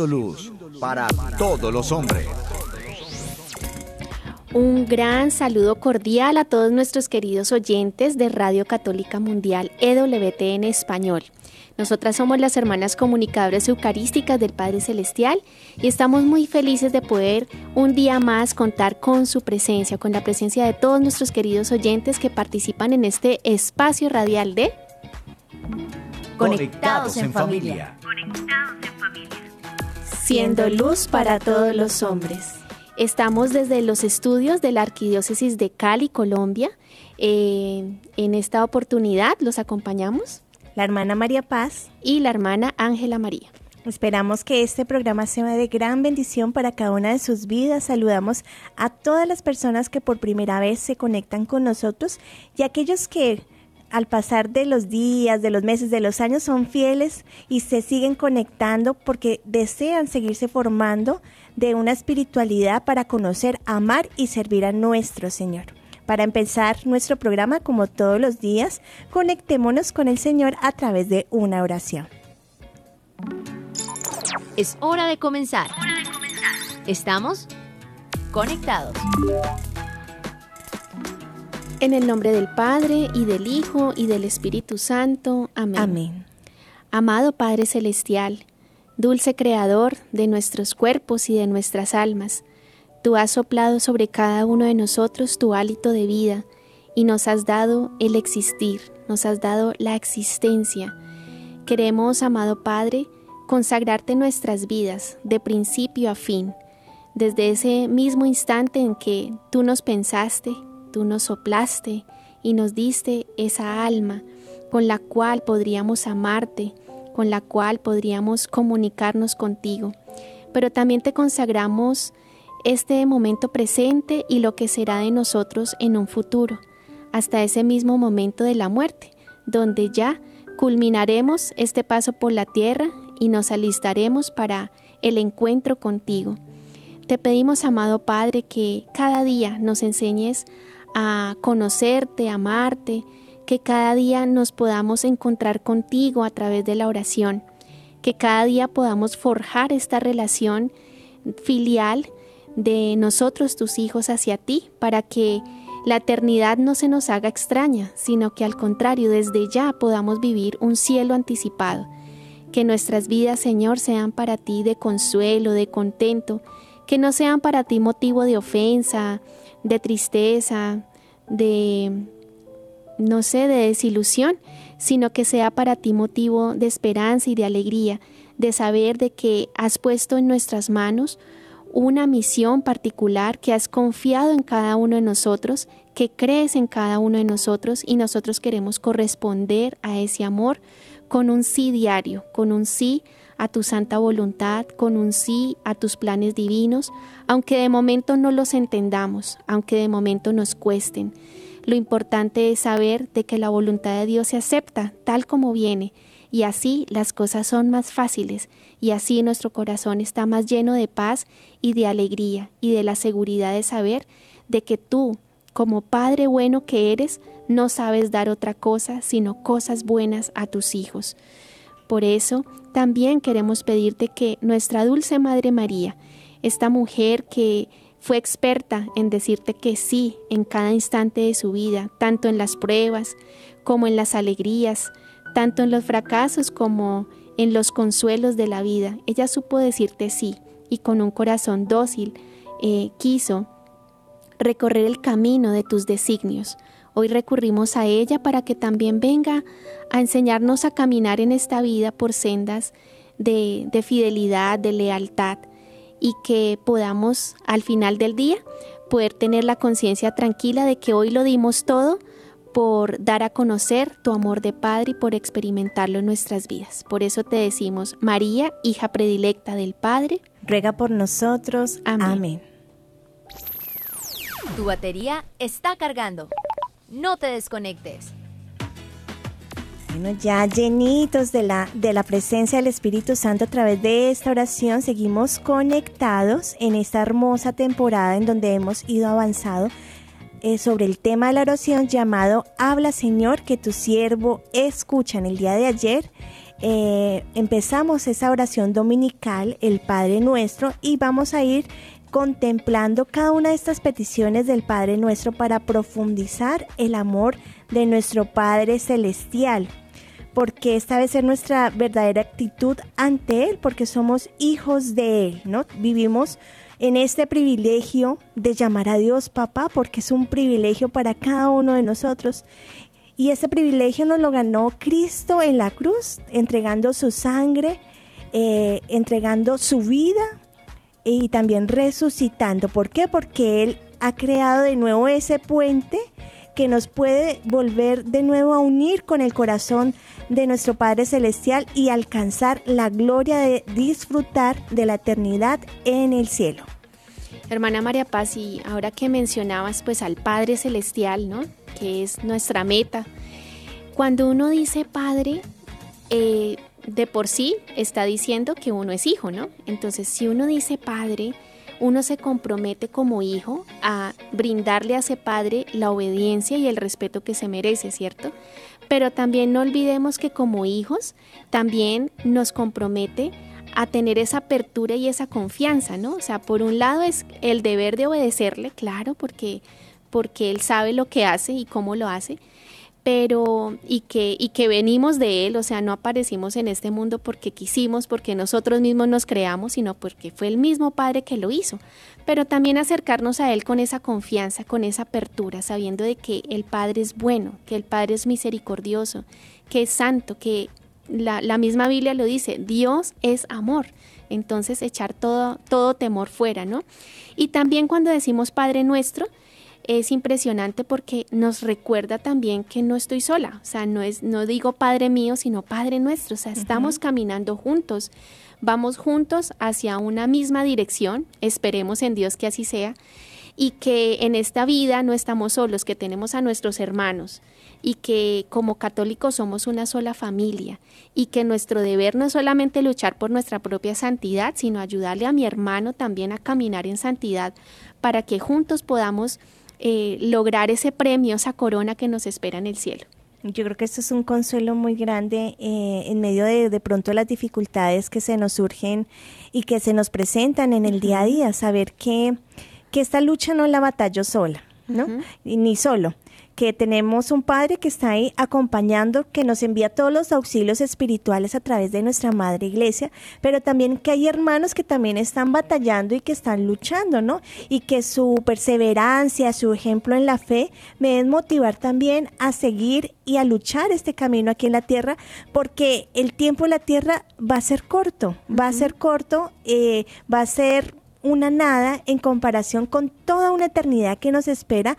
Siendo luz para todos los hombres. Un gran saludo cordial a todos nuestros queridos oyentes de Radio Católica Mundial EWT en español. Nosotras somos las hermanas comunicadoras eucarísticas del Padre Celestial y estamos muy felices de poder un día más contar con su presencia, con la presencia de todos nuestros queridos oyentes que participan en este espacio radial de Conectados en familia. Siendo luz para todos los hombres. Estamos desde los estudios de la Arquidiócesis de Cali, Colombia. Eh, en esta oportunidad los acompañamos la hermana María Paz y la hermana Ángela María. Esperamos que este programa sea de gran bendición para cada una de sus vidas. Saludamos a todas las personas que por primera vez se conectan con nosotros y aquellos que al pasar de los días, de los meses, de los años son fieles y se siguen conectando porque desean seguirse formando de una espiritualidad para conocer, amar y servir a nuestro Señor. Para empezar nuestro programa, como todos los días, conectémonos con el Señor a través de una oración. Es hora de comenzar. Estamos conectados. En el nombre del Padre y del Hijo y del Espíritu Santo. Amén. Amén. Amado Padre Celestial, dulce Creador de nuestros cuerpos y de nuestras almas, Tú has soplado sobre cada uno de nosotros tu hálito de vida y nos has dado el existir, nos has dado la existencia. Queremos, amado Padre, consagrarte nuestras vidas de principio a fin, desde ese mismo instante en que tú nos pensaste, tú nos soplaste y nos diste esa alma con la cual podríamos amarte, con la cual podríamos comunicarnos contigo. Pero también te consagramos este momento presente y lo que será de nosotros en un futuro, hasta ese mismo momento de la muerte, donde ya culminaremos este paso por la tierra y nos alistaremos para el encuentro contigo. Te pedimos, amado Padre, que cada día nos enseñes a conocerte, amarte, que cada día nos podamos encontrar contigo a través de la oración, que cada día podamos forjar esta relación filial de nosotros, tus hijos, hacia ti, para que la eternidad no se nos haga extraña, sino que al contrario, desde ya podamos vivir un cielo anticipado. Que nuestras vidas, Señor, sean para ti de consuelo, de contento, que no sean para ti motivo de ofensa, de tristeza, de, no sé, de desilusión, sino que sea para ti motivo de esperanza y de alegría, de saber de que has puesto en nuestras manos una misión particular que has confiado en cada uno de nosotros, que crees en cada uno de nosotros y nosotros queremos corresponder a ese amor con un sí diario, con un sí a tu santa voluntad, con un sí a tus planes divinos, aunque de momento no los entendamos, aunque de momento nos cuesten. Lo importante es saber de que la voluntad de Dios se acepta tal como viene y así las cosas son más fáciles y así nuestro corazón está más lleno de paz y de alegría y de la seguridad de saber de que tú, como Padre bueno que eres, no sabes dar otra cosa sino cosas buenas a tus hijos. Por eso también queremos pedirte que nuestra dulce Madre María, esta mujer que fue experta en decirte que sí en cada instante de su vida, tanto en las pruebas como en las alegrías, tanto en los fracasos como en los consuelos de la vida. Ella supo decirte sí y con un corazón dócil eh, quiso recorrer el camino de tus designios. Hoy recurrimos a ella para que también venga a enseñarnos a caminar en esta vida por sendas de, de fidelidad, de lealtad y que podamos al final del día poder tener la conciencia tranquila de que hoy lo dimos todo por dar a conocer tu amor de Padre y por experimentarlo en nuestras vidas. Por eso te decimos, María, hija predilecta del Padre, ruega por nosotros. Amén. Tu batería está cargando. No te desconectes. Bueno, ya llenitos de la, de la presencia del Espíritu Santo a través de esta oración, seguimos conectados en esta hermosa temporada en donde hemos ido avanzado eh, sobre el tema de la oración llamado Habla Señor, que tu siervo escucha. En el día de ayer eh, empezamos esa oración dominical, el Padre Nuestro, y vamos a ir contemplando cada una de estas peticiones del Padre Nuestro para profundizar el amor de nuestro Padre Celestial. Porque esta debe ser nuestra verdadera actitud ante Él, porque somos hijos de Él, ¿no? Vivimos en este privilegio de llamar a Dios papá, porque es un privilegio para cada uno de nosotros. Y ese privilegio nos lo ganó Cristo en la cruz, entregando su sangre, eh, entregando su vida y también resucitando. ¿Por qué? Porque Él ha creado de nuevo ese puente que nos puede volver de nuevo a unir con el corazón de nuestro Padre Celestial y alcanzar la gloria de disfrutar de la eternidad en el cielo. Hermana María Paz, y ahora que mencionabas pues al Padre Celestial, ¿no? Que es nuestra meta. Cuando uno dice Padre, eh, de por sí está diciendo que uno es hijo, ¿no? Entonces, si uno dice Padre, uno se compromete como hijo a brindarle a ese padre la obediencia y el respeto que se merece, ¿cierto? Pero también no olvidemos que como hijos también nos compromete a tener esa apertura y esa confianza, ¿no? O sea, por un lado es el deber de obedecerle, claro, porque porque él sabe lo que hace y cómo lo hace, pero y que y que venimos de él, o sea, no aparecimos en este mundo porque quisimos, porque nosotros mismos nos creamos, sino porque fue el mismo Padre que lo hizo. Pero también acercarnos a él con esa confianza, con esa apertura, sabiendo de que el Padre es bueno, que el Padre es misericordioso, que es santo, que la, la misma Biblia lo dice, Dios es amor. Entonces echar todo, todo temor fuera, ¿no? Y también cuando decimos Padre nuestro, es impresionante porque nos recuerda también que no estoy sola, o sea, no es no digo Padre mío, sino Padre nuestro, o sea, estamos caminando juntos, vamos juntos hacia una misma dirección, esperemos en Dios que así sea, y que en esta vida no estamos solos, que tenemos a nuestros hermanos. Y que como católicos somos una sola familia. Y que nuestro deber no es solamente luchar por nuestra propia santidad, sino ayudarle a mi hermano también a caminar en santidad para que juntos podamos eh, lograr ese premio, esa corona que nos espera en el cielo. Yo creo que esto es un consuelo muy grande eh, en medio de de pronto las dificultades que se nos surgen y que se nos presentan en el día a día, saber que, que esta lucha no la batallo sola, ¿no? Ni solo, que tenemos un Padre que está ahí acompañando, que nos envía todos los auxilios espirituales a través de nuestra Madre Iglesia, pero también que hay hermanos que también están batallando y que están luchando, ¿no? Y que su perseverancia, su ejemplo en la fe me deben motivar también a seguir y a luchar este camino aquí en la tierra, porque el tiempo en la tierra va a ser corto, va a ser corto, eh, va a ser una nada en comparación con toda una eternidad que nos espera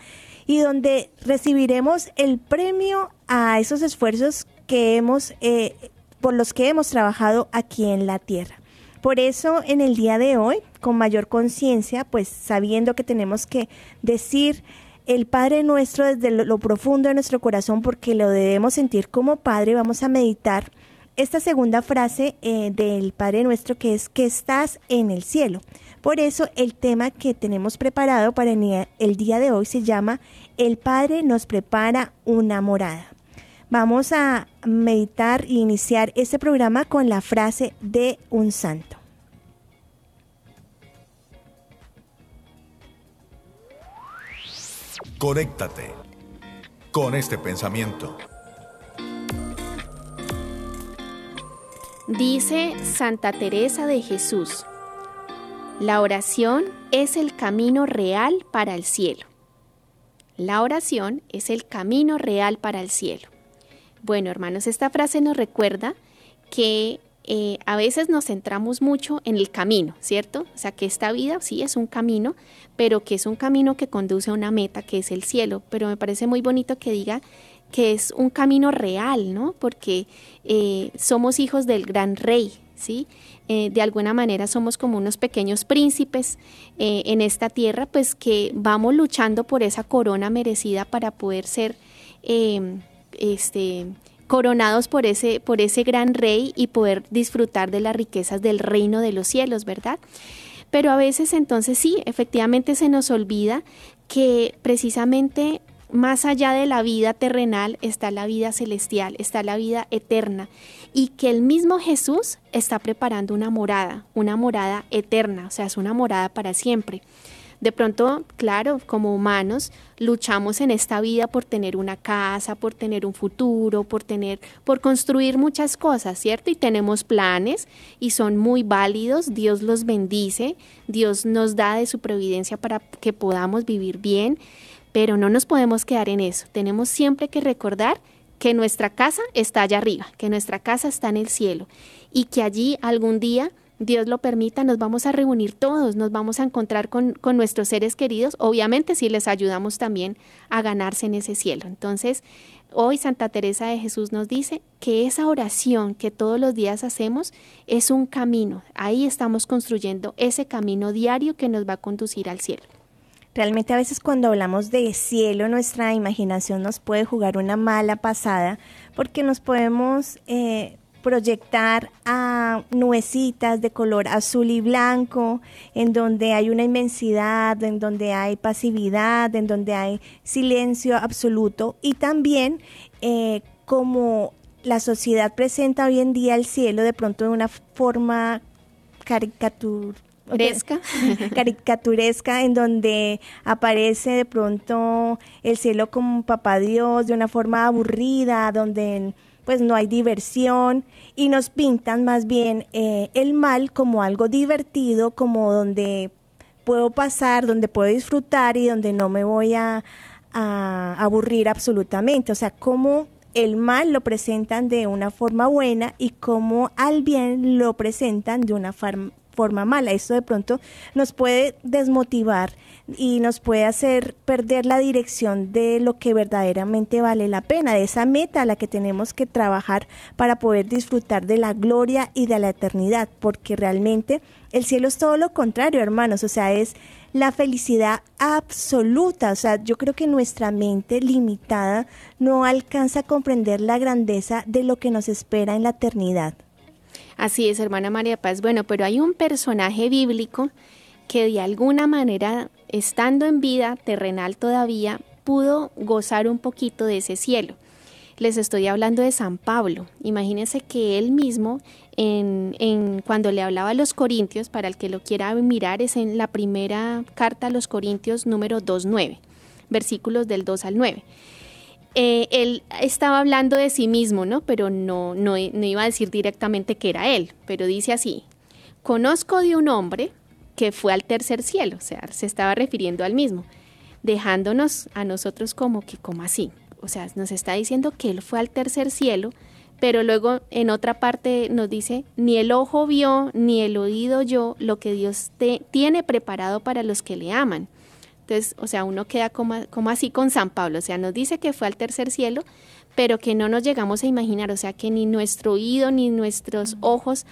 y donde recibiremos el premio a esos esfuerzos que hemos, eh, por los que hemos trabajado aquí en la tierra. Por eso en el día de hoy, con mayor conciencia, pues sabiendo que tenemos que decir el Padre nuestro desde lo, profundo de nuestro corazón, porque lo debemos sentir como Padre, vamos a meditar esta segunda frase eh, del Padre nuestro que es que estás en el cielo. Por eso el tema que tenemos preparado para el día de hoy se llama El Padre nos prepara una morada. Vamos a meditar e iniciar este programa con la frase de un santo. Conéctate con este pensamiento. Dice Santa Teresa de Jesús, la oración es el camino real para el cielo. La oración es el camino real para el cielo. Bueno, hermanos, esta frase nos recuerda que eh, a veces nos centramos mucho en el camino, ¿cierto? O sea, que esta vida sí es un camino, pero que es un camino que conduce a una meta, que es el cielo. Pero me parece muy bonito que diga que es un camino real, ¿no? Porque eh, somos hijos del gran rey, ¿sí? Eh, de alguna manera somos como unos pequeños príncipes eh, en esta tierra, pues que vamos luchando por esa corona merecida para poder ser em, este, coronados por ese, por ese gran rey y poder disfrutar de las riquezas del reino de los cielos, ¿verdad? Pero a veces entonces sí, efectivamente se nos olvida que precisamente más allá de la vida terrenal está la vida celestial, está la vida eterna y que el mismo Jesús está preparando una morada, una morada eterna, o sea, es una morada para siempre. De pronto, claro, como humanos, luchamos en esta vida por tener una casa, por tener un futuro, por tener, por construir muchas cosas, ¿cierto? Y tenemos planes y son muy válidos, Dios los bendice, Dios nos da de su providencia para que podamos vivir bien pero no nos podemos quedar en eso. Tenemos siempre que recordar que nuestra casa está allá arriba, que nuestra casa está en el cielo y que allí algún día, Dios lo permita, nos vamos a reunir todos, nos vamos a encontrar con, con nuestros seres queridos, obviamente si les ayudamos también a ganarse en ese cielo. Entonces, hoy Santa Teresa de Jesús nos dice que esa oración que todos los días hacemos es un camino, ahí estamos construyendo ese camino diario que nos va a conducir al cielo. Realmente a veces cuando hablamos de cielo, nuestra imaginación nos puede jugar una mala pasada porque nos podemos eh, proyectar a nuecitas de color azul y blanco, en donde hay una inmensidad, en donde hay pasividad, en donde hay silencio absoluto. Y también eh, como la sociedad presenta hoy en día el cielo de pronto de una forma caricatura caricaturesca en donde aparece de pronto el cielo como papá Dios de una forma aburrida, donde pues no hay diversión y nos pintan más bien eh, el mal como algo divertido, como donde puedo pasar, donde puedo disfrutar y donde no me voy a, a aburrir absolutamente. O sea, como el mal lo presentan de una forma buena y como al bien lo presentan de una forma mala. Esto de pronto nos puede desmotivar y nos puede hacer perder la dirección de lo que verdaderamente vale la pena, de esa meta a la que tenemos que trabajar para poder disfrutar de la gloria y de la eternidad, porque realmente el cielo es todo lo contrario, hermanos, o sea, es la felicidad absoluta. O sea, yo creo que nuestra mente limitada no alcanza a comprender la grandeza de lo que nos espera en la eternidad. Así es, hermana María Paz. Bueno, pero hay un personaje bíblico que de alguna manera, estando en vida terrenal todavía, pudo gozar un poquito de ese cielo. Les estoy hablando de San Pablo. Imagínense que él mismo, en, cuando le hablaba a los Corintios, para el que lo quiera mirar, es en la primera carta a los Corintios número 2.9, versículos del 2 al 9. Eh, él estaba hablando de sí mismo, ¿no? Pero no, no, no iba a decir directamente que era él, pero dice así, conozco de un hombre que fue al tercer cielo, o sea, se estaba refiriendo al mismo, dejándonos a nosotros como que, como así, o sea, nos está diciendo que él fue al tercer cielo, pero luego en otra parte nos dice, ni el ojo vio, ni el oído yo lo que Dios te, tiene preparado para los que le aman. Entonces, o sea, uno queda como, así con San Pablo, o sea, nos dice que fue al tercer cielo, pero que no nos llegamos a imaginar, o sea, que ni nuestro oído ni nuestros ojos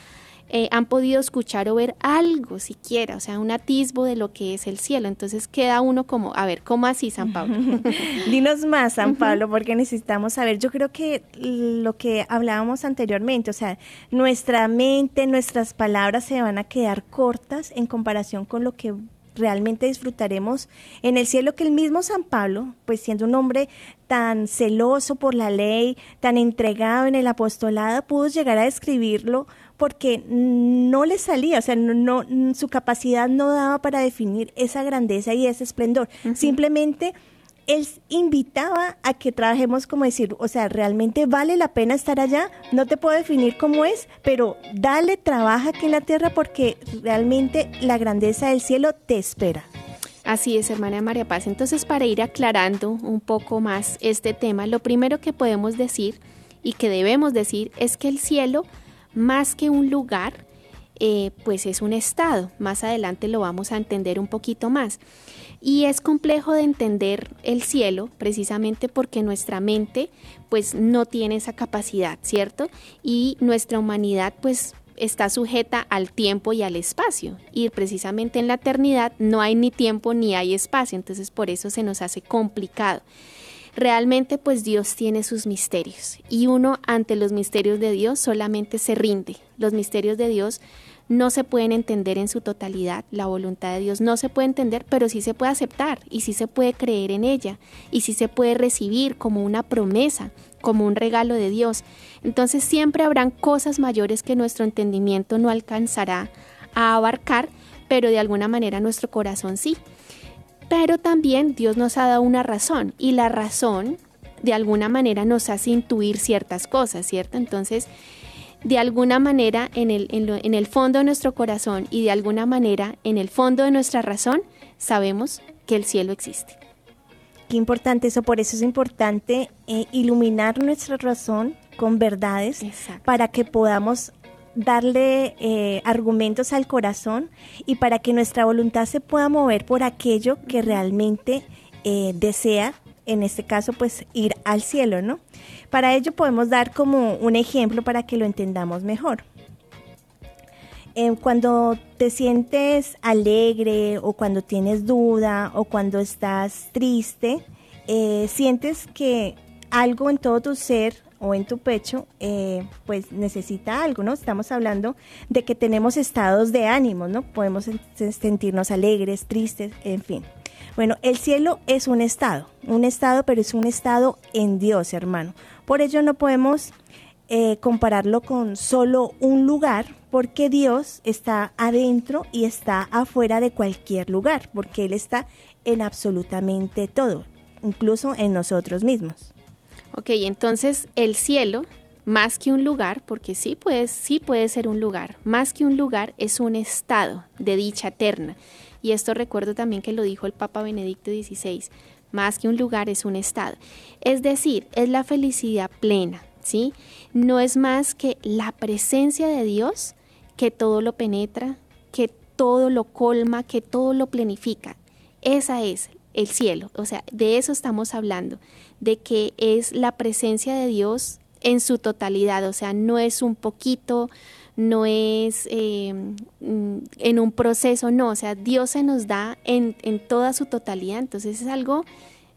eh, han podido escuchar o ver algo siquiera, o sea, un atisbo de lo que es el cielo. Entonces queda uno como, a ver, ¿cómo así, San Pablo? Dinos más, San Pablo, porque necesitamos saber. Yo creo que lo que hablábamos anteriormente, o sea, nuestra mente, nuestras palabras se van a quedar cortas en comparación con lo que realmente disfrutaremos en el cielo que el mismo San Pablo, pues siendo un hombre tan celoso por la ley, tan entregado en el apostolado, pudo llegar a escribirlo porque no le salía, o sea, no, su capacidad no daba para definir esa grandeza y ese esplendor. Simplemente él invitaba a que trabajemos como decir, o sea, realmente vale la pena estar allá, no te puedo definir cómo es, pero dale, trabaja aquí en la tierra porque realmente la grandeza del cielo te espera. Así es, hermana María Paz. Entonces, para ir aclarando un poco más este tema, lo primero que podemos decir y que debemos decir es que el cielo, más que un lugar, eh, pues es un estado. Más adelante lo vamos a entender un poquito más. Y es complejo de entender el cielo precisamente porque nuestra mente pues no tiene esa capacidad, ¿cierto? Y nuestra humanidad pues está sujeta al tiempo y al espacio. Y precisamente en la eternidad no hay ni tiempo ni hay espacio, entonces por eso se nos hace complicado. realmente pues Dios tiene sus misterios y uno ante los misterios de Dios solamente se rinde. Los misterios de Dios no se pueden entender en su totalidad, la voluntad de Dios no se puede entender, pero sí se puede aceptar y sí se puede creer en ella y sí se puede recibir como una promesa, como un regalo de Dios. Entonces siempre habrán cosas mayores que nuestro entendimiento no alcanzará a abarcar, pero de alguna manera nuestro corazón sí. Pero también Dios nos ha dado una razón y la razón de alguna manera nos hace intuir ciertas cosas, ¿cierto? Entonces, de alguna manera en el, en, el fondo de nuestro corazón y de alguna manera en el fondo de nuestra razón sabemos que el cielo existe. Qué importante eso, por eso es importante eh, iluminar nuestra razón con verdades para que podamos darle eh, argumentos al corazón y para que nuestra voluntad se pueda mover por aquello que realmente eh, desea, en este caso pues ir al cielo, ¿no? Para ello podemos dar como un ejemplo para que lo entendamos mejor. Cuando te sientes alegre o cuando tienes duda o cuando estás triste, eh, sientes que algo en todo tu ser o en tu pecho, eh, pues necesita algo, ¿no? Estamos hablando de que tenemos estados de ánimo, ¿no? Podemos sentirnos alegres, tristes, en fin. Bueno, el cielo es un estado, un estado, pero es un estado en Dios, hermano. Por ello no podemos eh, compararlo con solo un lugar, porque Dios está adentro y está afuera de cualquier lugar, porque Él está en absolutamente todo, incluso en nosotros mismos. Ok, entonces el cielo, más que un lugar, porque sí puede, sí puede ser un lugar, más que un lugar es un estado de dicha eterna. Y esto recuerdo también que lo dijo el Papa Benedicto XVI, más que un lugar es un estado. Es decir, es la felicidad plena, ¿sí? No es más que la presencia de Dios que todo lo penetra, que todo lo colma, que todo lo planifica. Esa es el cielo, o sea, de eso estamos hablando, de que es la presencia de Dios en su totalidad, o sea, no es un poquito, no es eh, mm, en un proceso, no, o sea, Dios se nos da en, en toda su totalidad, entonces es algo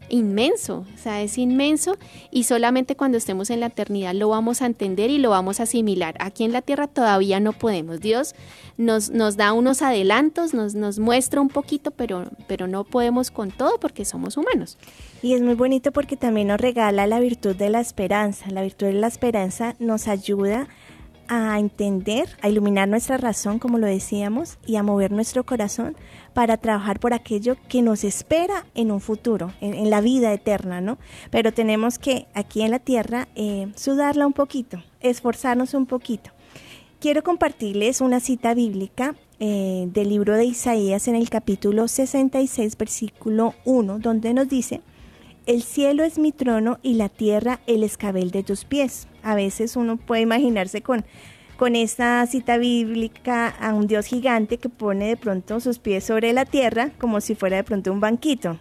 inmenso, o sea, es inmenso y solamente cuando estemos en la eternidad lo vamos a entender y lo vamos a asimilar. Aquí en la tierra todavía no podemos. Dios nos, nos da unos adelantos, nos, nos muestra un poquito, pero, pero no podemos con todo porque somos humanos. Y es muy bonito porque también nos regala la virtud de la esperanza. La virtud de la esperanza nos ayuda entender, a iluminar nuestra razón, como lo decíamos, y a mover nuestro corazón para trabajar por aquello que nos espera en un futuro, en, la vida eterna, ¿no? Pero tenemos que aquí en la tierra eh, sudarla un poquito, esforzarnos un poquito. Quiero compartirles una cita bíblica eh, del libro de Isaías en el capítulo 66, versículo 1, donde nos dice, el cielo es mi trono y la tierra el escabel de tus pies. A veces uno puede imaginarse con, con esta cita bíblica a un Dios gigante que pone de pronto sus pies sobre la tierra como si fuera de pronto un banquito.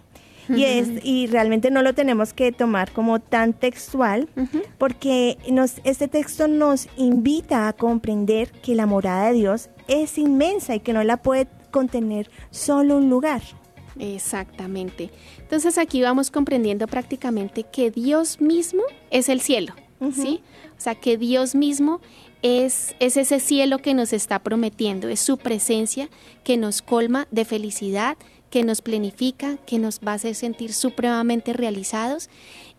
Y, es, y realmente no lo tenemos que tomar como tan textual, porque nos, este texto nos invita a comprender que la morada de Dios es inmensa y que no la puede contener solo un lugar. Exactamente. Entonces aquí vamos comprendiendo prácticamente que Dios mismo es el cielo, ¿sí? O sea, que Dios mismo es, es ese cielo que nos está prometiendo, es su presencia que nos colma de felicidad, que nos planifica, que nos va a hacer sentir supremamente realizados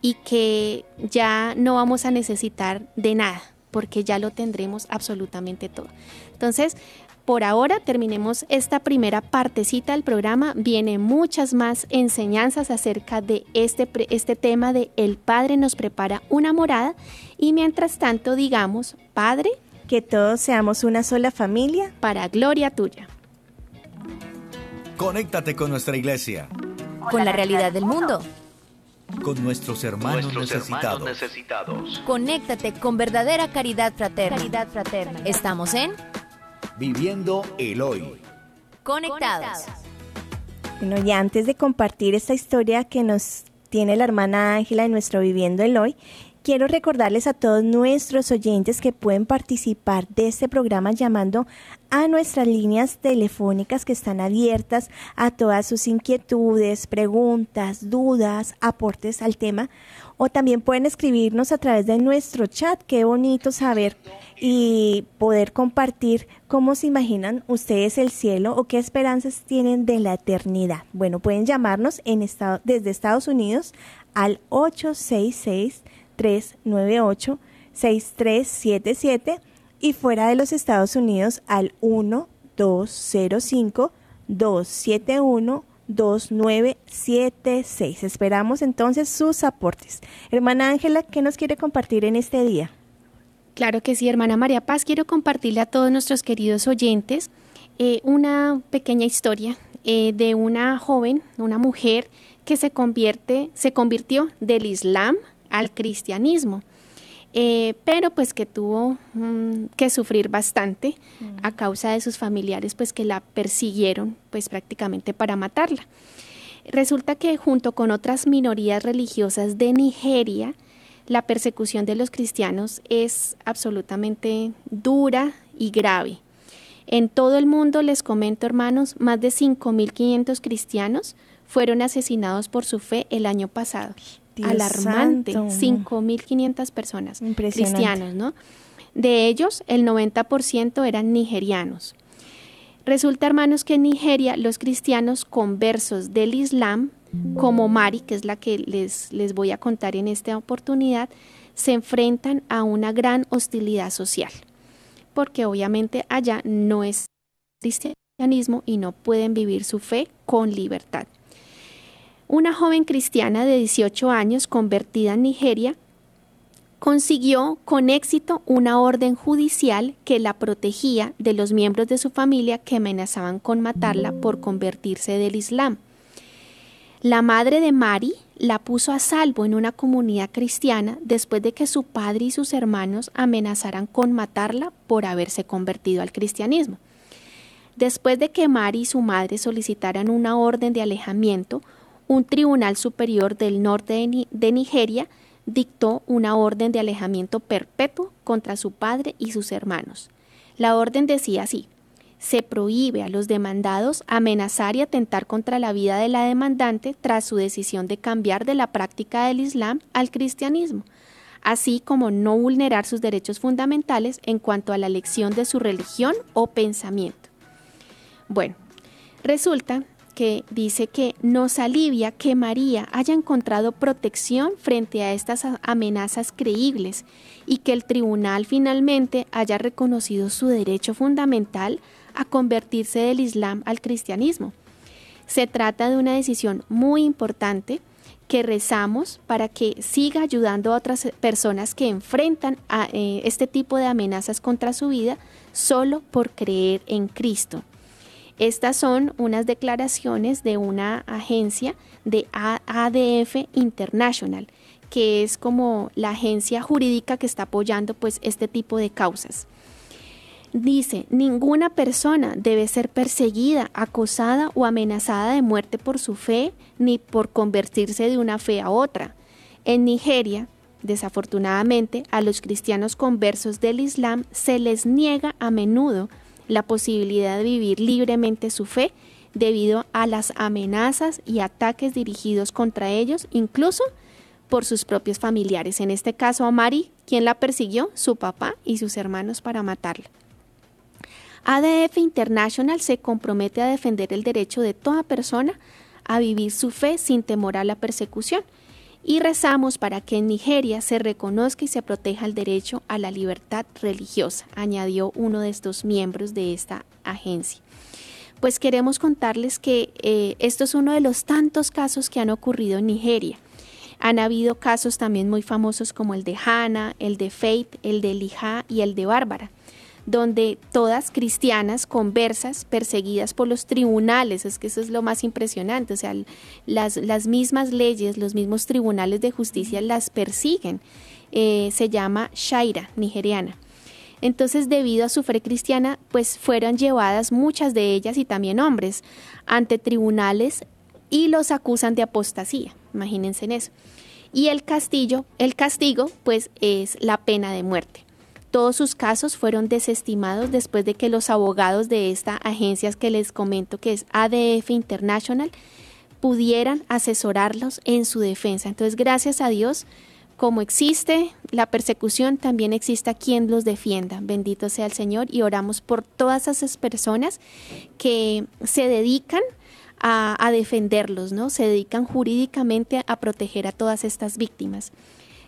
y que ya no vamos a necesitar de nada, porque ya lo tendremos absolutamente todo. Entonces, por ahora terminemos esta primera partecita del programa. Vienen muchas más enseñanzas acerca de este, este tema de El Padre nos prepara una morada. Y mientras tanto digamos, Padre, que todos seamos una sola familia. Para gloria tuya. Conéctate con nuestra iglesia. Con la realidad del mundo. Con nuestros hermanos, necesitados. Conéctate con verdadera caridad fraterna. Caridad fraterna. Estamos en Viviendo el hoy. Conectados. Bueno, y antes de compartir esta historia que nos tiene la hermana Ángela de nuestro Viviendo el hoy, Quiero recordarles a todos nuestros oyentes que pueden participar de este programa llamando a nuestras líneas telefónicas que están abiertas a todas sus inquietudes, preguntas, dudas, aportes al tema. O también pueden escribirnos a través de nuestro chat. Qué bonito saber y poder compartir cómo se imaginan ustedes el cielo o qué esperanzas tienen de la eternidad. Bueno, pueden llamarnos en desde Estados Unidos al 866 398 6377 y fuera de los Estados Unidos al 1205 271 2976. Esperamos entonces sus aportes. Hermana Ángela, ¿qué nos quiere compartir en este día? Claro que sí, hermana María Paz, quiero compartirle a todos nuestros queridos oyentes eh, una pequeña historia eh, de una joven, una mujer que se convierte, se convirtió del Islam al cristianismo. Eh, pero pues que tuvo mm, que sufrir bastante a mm. causa de sus familiares pues que la persiguieron pues prácticamente para matarla. Resulta que junto con otras minorías religiosas de Nigeria, la persecución de los cristianos es absolutamente dura y grave. En todo el mundo, les comento hermanos, más de 5.500 cristianos fueron asesinados por su fe el año pasado alarmante, 5.500 personas cristianos, ¿no? De ellos, el 90% eran nigerianos. Resulta, hermanos, que en Nigeria los cristianos conversos del Islam, como Mari, que es la que les, les voy a contar en esta oportunidad, se enfrentan a una gran hostilidad social, porque obviamente allá no es cristianismo y no pueden vivir su fe con libertad. Una joven cristiana de 18 años convertida en Nigeria consiguió con éxito una orden judicial que la protegía de los miembros de su familia que amenazaban con matarla por convertirse del Islam. La madre de Mari la puso a salvo en una comunidad cristiana después de que su padre y sus hermanos amenazaran con matarla por haberse convertido al cristianismo. Después de que Mari y su madre solicitaran una orden de alejamiento, un tribunal superior del norte de, Nigeria dictó una orden de alejamiento perpetuo contra su padre y sus hermanos. La orden decía así, se prohíbe a los demandados amenazar y atentar contra la vida de la demandante tras su decisión de cambiar de la práctica del Islam al cristianismo, así como no vulnerar sus derechos fundamentales en cuanto a la elección de su religión o pensamiento. Bueno, resulta que dice que nos alivia que María haya encontrado protección frente a estas amenazas creíbles y que el tribunal finalmente haya reconocido su derecho fundamental a convertirse del Islam al cristianismo. Se trata de una decisión muy importante que rezamos para que siga ayudando a otras personas que enfrentan a, eh, este tipo de amenazas contra su vida solo por creer en Cristo. Estas son unas declaraciones de una agencia de ADF International, que es como la agencia jurídica que está apoyando pues este tipo de causas. Dice, ninguna persona debe ser perseguida, acosada o amenazada de muerte por su fe ni por convertirse de una fe a otra. En Nigeria, desafortunadamente, a los cristianos conversos del Islam se les niega a menudo la posibilidad de vivir libremente su fe debido a las amenazas y ataques dirigidos contra ellos, incluso por sus propios familiares. En este caso a Mari, quien la persiguió, su papá y sus hermanos para matarla. ADF International se compromete a defender el derecho de toda persona a vivir su fe sin temor a la persecución y rezamos para que en Nigeria se reconozca y se proteja el derecho a la libertad religiosa, añadió uno de estos miembros de esta agencia. Pues queremos contarles que eh, esto es uno de los tantos casos que han ocurrido en Nigeria. Han habido casos también muy famosos como el de Hannah, el de Faith, el de Elijah y el de Bárbara donde todas cristianas conversas, perseguidas por los tribunales, es que eso es lo más impresionante, o sea, las, las mismas leyes, los mismos tribunales de justicia las persiguen. Eh, se llama Shaira, nigeriana. Entonces, debido a su fe cristiana, pues fueron llevadas muchas de ellas y también hombres ante tribunales y los acusan de apostasía. Imagínense en eso y el castillo, el castigo pues es la pena de muerte. Todos sus casos fueron desestimados después de que los abogados de esta agencia que les comento que es ADF International pudieran asesorarlos en su defensa. Entonces, gracias a Dios, como existe la persecución, también existe a quien los defienda. Bendito sea el Señor y oramos por todas esas personas que se dedican a, defenderlos, ¿no? Se dedican jurídicamente a proteger a todas estas víctimas.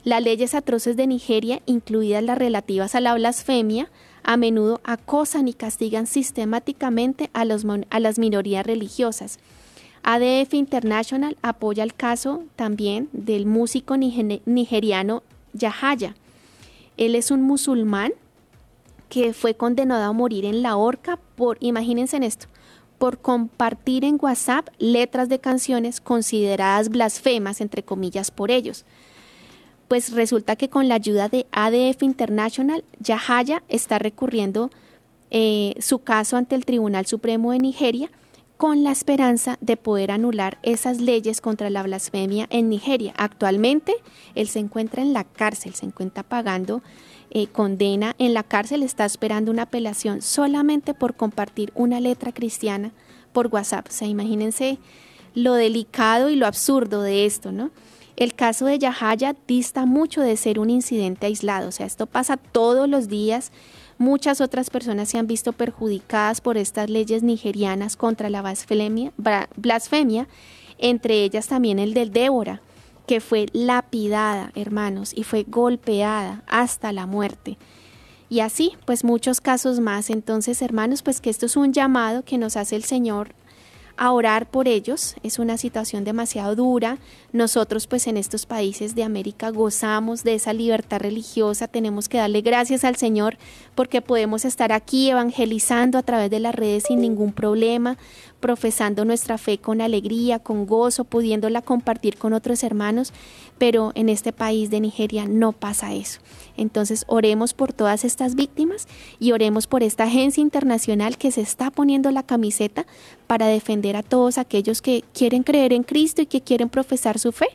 Las leyes atroces de Nigeria, incluidas las relativas a la blasfemia, a menudo acosan y castigan sistemáticamente a, las minorías religiosas. ADF International apoya el caso también del músico nigeriano Yahaya. Él es un musulmán que fue condenado a morir en la horca por, imagínense en esto, por compartir en WhatsApp letras de canciones consideradas blasfemas, entre comillas, por ellos. Pues resulta que con la ayuda de ADF International, Yahaya está recurriendo eh, su caso ante el Tribunal Supremo de Nigeria con la esperanza de poder anular esas leyes contra la blasfemia en Nigeria. Actualmente él se encuentra en la cárcel, se encuentra pagando eh, condena en la cárcel, está esperando una apelación solamente por compartir una letra cristiana por WhatsApp. O sea, imagínense lo delicado y lo absurdo de esto, ¿no? El caso de Yahaya dista mucho de ser un incidente aislado, o sea, esto pasa todos los días. Muchas otras personas se han visto perjudicadas por estas leyes nigerianas contra la blasfemia, entre ellas también el del Débora que fue lapidada, hermanos, y fue golpeada hasta la muerte. Y así, pues muchos casos más. Entonces, hermanos, pues que esto es un llamado que nos hace el Señor a orar por ellos. Es una situación demasiado dura. Nosotros pues en estos países de América gozamos de esa libertad religiosa. Tenemos que darle gracias al Señor porque podemos estar aquí evangelizando a través de las redes sin ningún problema, profesando nuestra fe con alegría, con gozo, pudiéndola compartir con otros hermanos, pero en este país de Nigeria no pasa eso. Entonces oremos por todas estas víctimas y oremos por esta agencia internacional que se está poniendo la camiseta para defender a todos aquellos que quieren creer en Cristo y que quieren profesar su fe.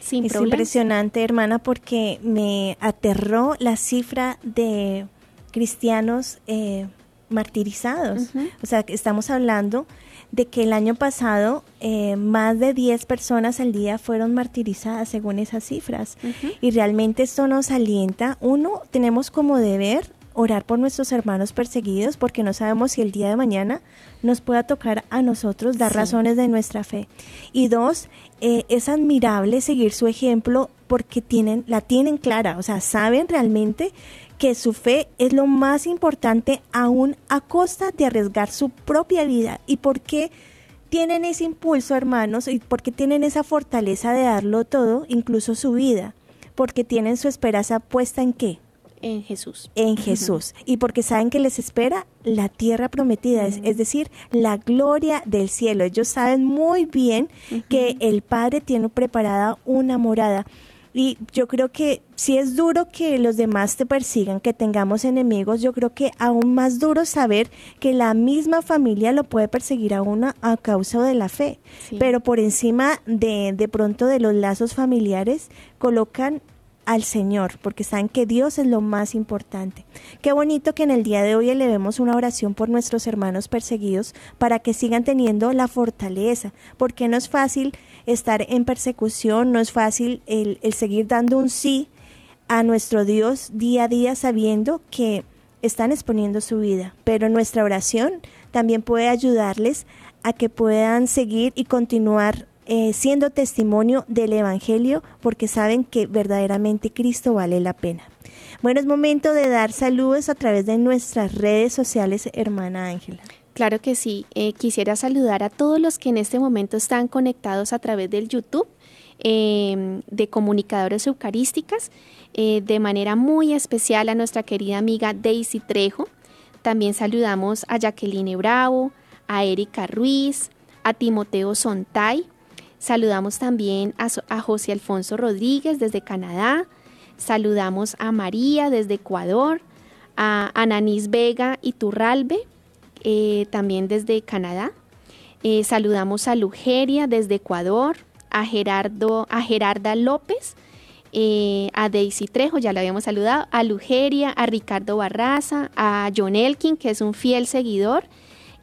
Sin es impresionante, hermana, porque me aterró la cifra de cristianos eh, martirizados. O sea, estamos hablando de que el año pasado eh, más de 10 personas al día fueron martirizadas según esas cifras. Y realmente esto nos alienta. Uno, tenemos como deber orar por nuestros hermanos perseguidos porque no sabemos si el día de mañana nos pueda tocar a nosotros dar razones de nuestra fe. Y dos, eh, es admirable seguir su ejemplo porque tienen, la tienen clara, o sea, saben realmente que su fe es lo más importante aún a costa de arriesgar su propia vida. ¿Y por qué tienen ese impulso, hermanos? ¿Y por qué tienen esa fortaleza de darlo todo, incluso su vida? Porque tienen su esperanza puesta en qué? En Jesús. En Jesús. Y porque saben que les espera la tierra prometida, es, decir, la gloria del cielo. Ellos saben muy bien que el Padre tiene preparada una morada. Y yo creo que si es duro que los demás te persigan, que tengamos enemigos, yo creo que aún más duro saber que la misma familia lo puede perseguir a uno a causa de la fe. Pero por encima de, de pronto de los lazos familiares, colocan al Señor, porque saben que Dios es lo más importante. Qué bonito que en el día de hoy elevemos una oración por nuestros hermanos perseguidos para que sigan teniendo la fortaleza, porque no es fácil estar en persecución, no es fácil el, seguir dando un sí a nuestro Dios día a día sabiendo que están exponiendo su vida, pero nuestra oración también puede ayudarles a que puedan seguir y continuar eh, siendo testimonio del Evangelio porque saben que verdaderamente Cristo vale la pena. Bueno, es momento de dar saludos a través de nuestras redes sociales, hermana Ángela. Claro que sí. Eh, quisiera saludar a todos los que en este momento están conectados a través del YouTube em, de Comunicadores Eucarísticas, eh, de manera muy especial a nuestra querida amiga Daisy Trejo. También saludamos a Jacqueline Bravo, a Erika Ruiz, a Timoteo Sontay. Saludamos también a, José Alfonso Rodríguez desde Canadá. Saludamos a María desde Ecuador, a Ananis Vega y Turralbe eh, también desde Canadá. Eh, saludamos a Lugeria desde Ecuador, a Gerardo, a Gerarda López, eh, a Daisy Trejo, ya la habíamos saludado, a Lugeria, a Ricardo Barraza, a John Elkin, que es un fiel seguidor,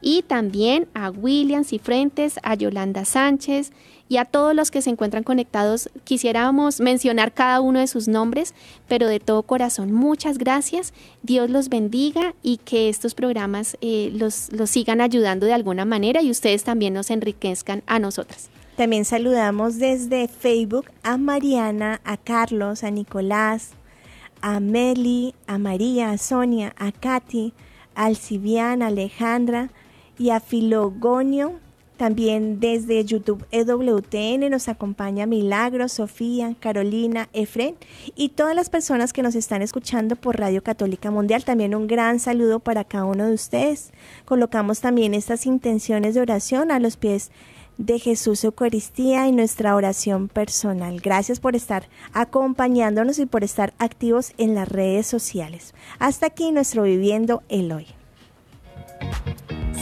y también a William Cifrentes, a Yolanda Sánchez y a todos los que se encuentran conectados. Quisiéramos mencionar cada uno de sus nombres, pero de todo corazón, muchas gracias. Dios los bendiga y que estos programas eh, los, los sigan ayudando de alguna manera y ustedes también nos enriquezcan a nosotras. También saludamos desde Facebook a Mariana, a Carlos, a Nicolás, a Meli, a María, a Sonia, a Katy, a Alcibiana, a Alejandra y a Filogonio. También desde YouTube EWTN nos acompaña Milagro, Sofía, Carolina, Efren y todas las personas que nos están escuchando por Radio Católica Mundial. También un gran saludo para cada uno de ustedes. Colocamos también estas intenciones de oración a los pies de Jesús Eucaristía y nuestra oración personal. Gracias por estar acompañándonos y por estar activos en las redes sociales. Hasta aquí nuestro Viviendo el Hoy.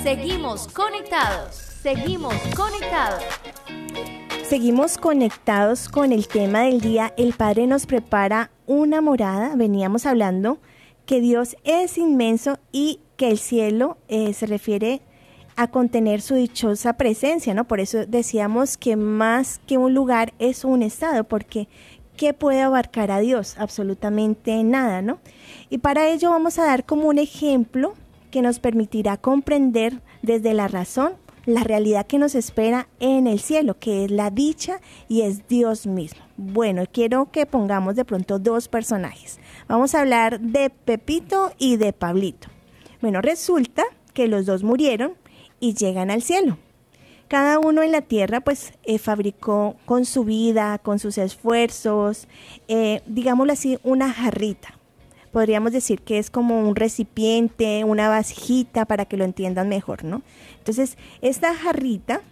Seguimos conectados, seguimos conectados. Seguimos conectados con el tema del día. El Padre nos prepara una morada. Veníamos hablando que Dios es inmenso y que el cielo eh, se refiere a contener su dichosa presencia, ¿no? Por eso decíamos que más que un lugar es un estado, porque ¿qué puede abarcar a Dios? Absolutamente nada, ¿no? Y para ello vamos a dar como un ejemplo que nos permitirá comprender desde la razón la realidad que nos espera en el cielo, que es la dicha y es Dios mismo. Bueno, quiero que pongamos de pronto dos personajes. Vamos a hablar de Pepito y de Pablito. Bueno, resulta que los dos murieron y llegan al cielo. Cada uno en la tierra pues eh, fabricó con su vida, con sus esfuerzos, eh, digámoslo así, una jarrita. Podríamos decir que es como un recipiente, una vasijita para que lo entiendan mejor, ¿no? Entonces, esta jarrita